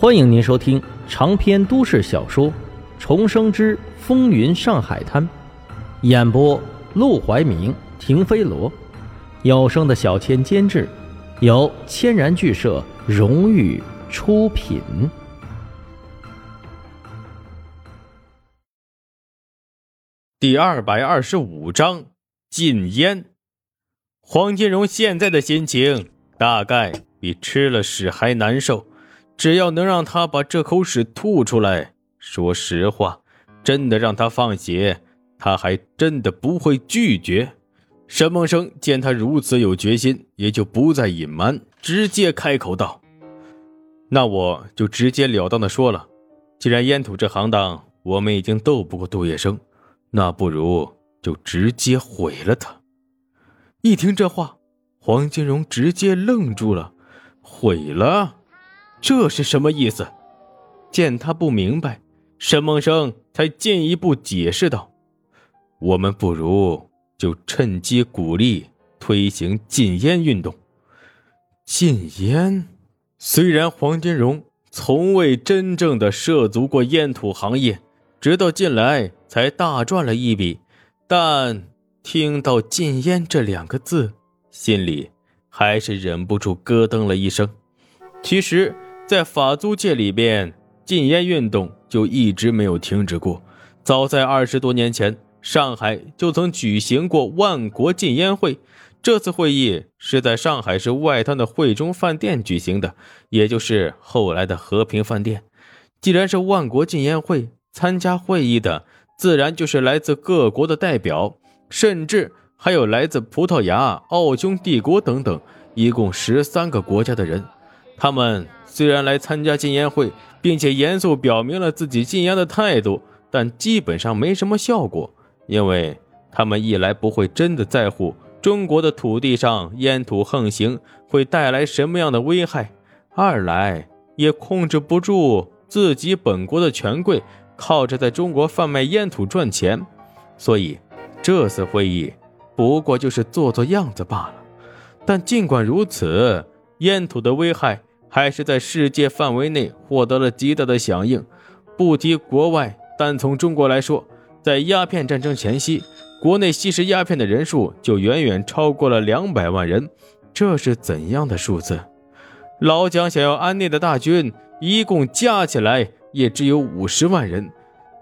欢迎您收听长篇都市小说《重生之风云上海滩》，演播：陆怀明、停飞罗，有声的小千监制，由千然剧社荣誉出品。第二百二十五章禁烟。黄金荣现在的心情大概比吃了屎还难受。只要能让他把这口屎吐出来，说实话，真的让他放血，他还真的不会拒绝。沈梦生见他如此有决心，也就不再隐瞒，直接开口道：“那我就直截了当的说了，既然烟土这行当我们已经斗不过杜月笙，那不如就直接毁了他。”一听这话，黄金荣直接愣住了，毁了。这是什么意思？见他不明白，沈梦生才进一步解释道：“我们不如就趁机鼓励推行禁烟运动。禁烟，虽然黄金荣从未真正的涉足过烟土行业，直到近来才大赚了一笔，但听到‘禁烟’这两个字，心里还是忍不住咯噔了一声。其实。”在法租界里边，禁烟运动就一直没有停止过。早在二十多年前，上海就曾举行过万国禁烟会。这次会议是在上海市外滩的汇中饭店举行的，也就是后来的和平饭店。既然是万国禁烟会，参加会议的自然就是来自各国的代表，甚至还有来自葡萄牙、奥匈帝国等等，一共十三个国家的人。他们。虽然来参加禁烟会，并且严肃表明了自己禁烟的态度，但基本上没什么效果，因为他们一来不会真的在乎中国的土地上烟土横行会带来什么样的危害，二来也控制不住自己本国的权贵靠着在中国贩卖烟土赚钱，所以这次会议不过就是做做样子罢了。但尽管如此，烟土的危害。还是在世界范围内获得了极大的响应。不提国外，单从中国来说，在鸦片战争前夕，国内吸食鸦片的人数就远远超过了两百万人。这是怎样的数字？老蒋想要安内的大军，一共加起来也只有五十万人。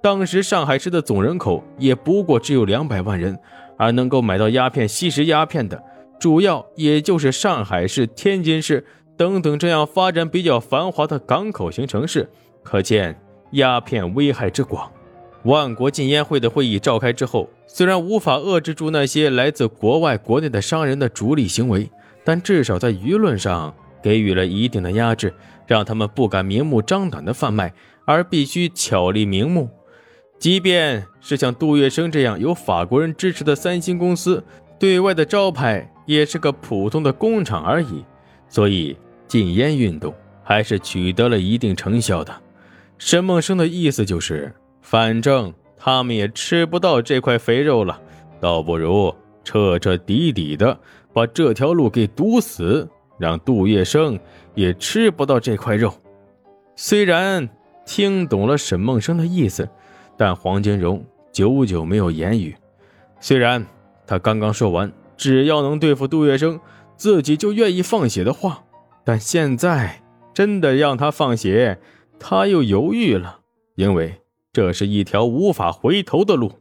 当时上海市的总人口也不过只有两百万人，而能够买到鸦片、吸食鸦片的，主要也就是上海市、天津市。等等，这样发展比较繁华的港口型城市，可见鸦片危害之广。万国禁烟会的会议召开之后，虽然无法遏制住那些来自国外、国内的商人的逐利行为，但至少在舆论上给予了一定的压制，让他们不敢明目张胆的贩卖，而必须巧立名目。即便是像杜月笙这样有法国人支持的三星公司，对外的招牌也是个普通的工厂而已。所以。禁烟运动还是取得了一定成效的。沈梦生的意思就是，反正他们也吃不到这块肥肉了，倒不如彻彻底底的把这条路给堵死，让杜月笙也吃不到这块肉。虽然听懂了沈梦生的意思，但黄金荣久久没有言语。虽然他刚刚说完，只要能对付杜月笙，自己就愿意放血的话。但现在真的让他放血，他又犹豫了，因为这是一条无法回头的路。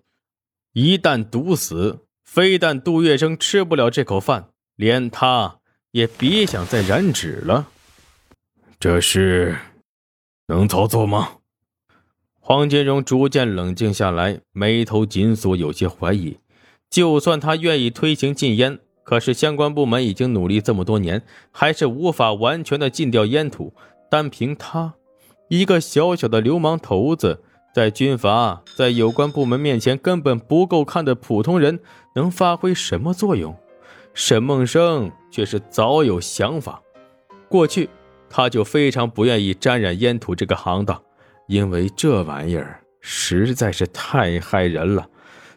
一旦毒死，非但杜月笙吃不了这口饭，连他也别想再染指了。这事能操作吗？黄金荣逐渐冷静下来，眉头紧锁，有些怀疑。就算他愿意推行禁烟。可是相关部门已经努力这么多年，还是无法完全的禁掉烟土。单凭他一个小小的流氓头子，在军阀、在有关部门面前根本不够看的普通人，能发挥什么作用？沈梦生却是早有想法。过去他就非常不愿意沾染烟土这个行当，因为这玩意儿实在是太害人了。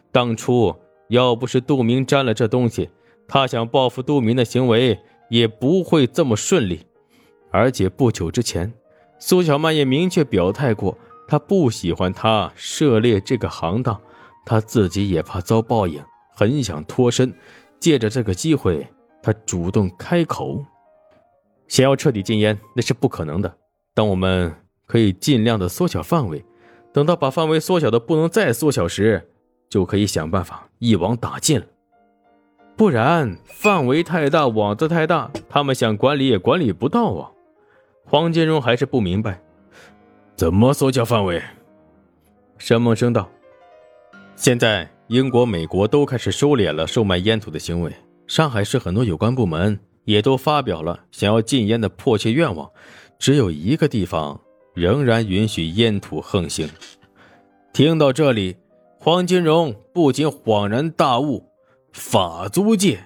当初要不是杜明沾了这东西，他想报复杜明的行为也不会这么顺利，而且不久之前，苏小曼也明确表态过，她不喜欢他涉猎这个行当，她自己也怕遭报应，很想脱身。借着这个机会，她主动开口，想要彻底禁烟，那是不可能的。但我们可以尽量的缩小范围，等到把范围缩小的不能再缩小时，就可以想办法一网打尽了。不然范围太大，网子太大，他们想管理也管理不到啊。黄金荣还是不明白，怎么缩小范围？沈梦生道：“现在英国、美国都开始收敛了售卖烟土的行为，上海市很多有关部门也都发表了想要禁烟的迫切愿望，只有一个地方仍然允许烟土横行。”听到这里，黄金荣不禁恍然大悟：法租界，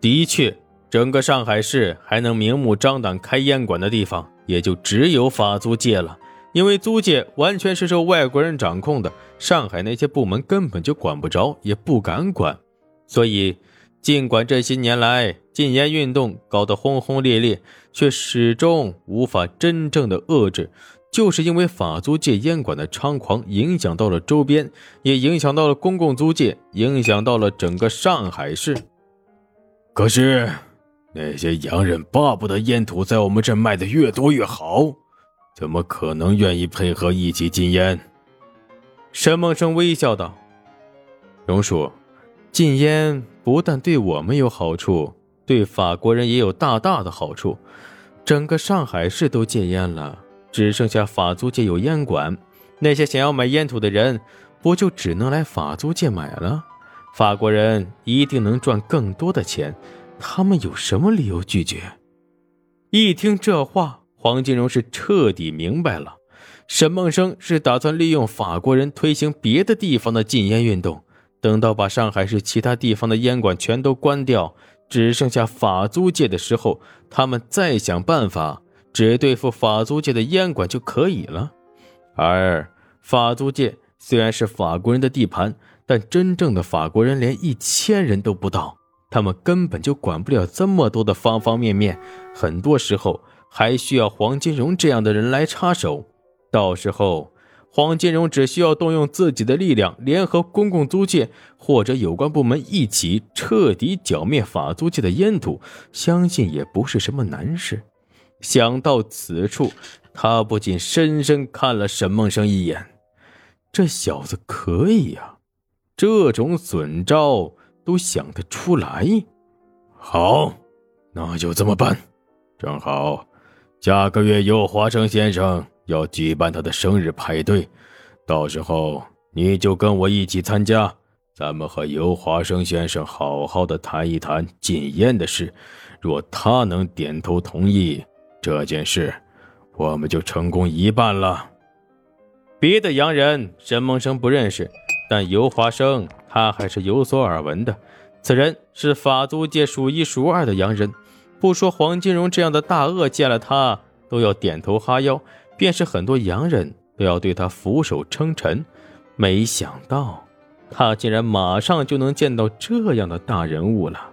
的确。整个上海市还能明目张胆开烟馆的地方，也就只有法租界了。因为租界完全是受外国人掌控的，上海那些部门根本就管不着，也不敢管。所以，尽管这些年来禁烟运动搞得轰轰烈烈，却始终无法真正的遏制，就是因为法租界烟馆的猖狂，影响到了周边，也影响到了公共租界，影响到了整个上海市。可是。那些洋人巴不得烟土在我们这卖的越多越好，怎么可能愿意配合一起禁烟？沈梦生微笑道：“荣叔，禁烟不但对我们有好处，对法国人也有大大的好处。整个上海市都戒烟了，只剩下法租界有烟馆，那些想要买烟土的人，不就只能来法租界买了？法国人一定能赚更多的钱。”他们有什么理由拒绝？一听这话，黄金荣是彻底明白了。沈梦生是打算利用法国人推行别的地方的禁烟运动，等到把上海市其他地方的烟馆全都关掉，只剩下法租界的时候，他们再想办法只对付法租界的烟馆就可以了。而法租界虽然是法国人的地盘，但真正的法国人连一千人都不到。他们根本就管不了这么多的方方面面，很多时候还需要黄金荣这样的人来插手。到时候，黄金荣只需要动用自己的力量，联合公共租界或者有关部门一起彻底剿灭法租界的烟土，相信也不是什么难事。想到此处，他不禁深深看了沈梦生一眼，这小子可以呀，这种损招。都想得出来，好，那就这么办。正好，下个月尤华生先生要举办他的生日派对，到时候你就跟我一起参加，咱们和尤华生先生好好的谈一谈禁烟的事。若他能点头同意这件事，我们就成功一半了。别的洋人，沈梦生不认识。但尤华生，他还是有所耳闻的。此人是法租界数一数二的洋人，不说黄金荣这样的大鳄见了他都要点头哈腰，便是很多洋人都要对他俯首称臣。没想到，他竟然马上就能见到这样的大人物了。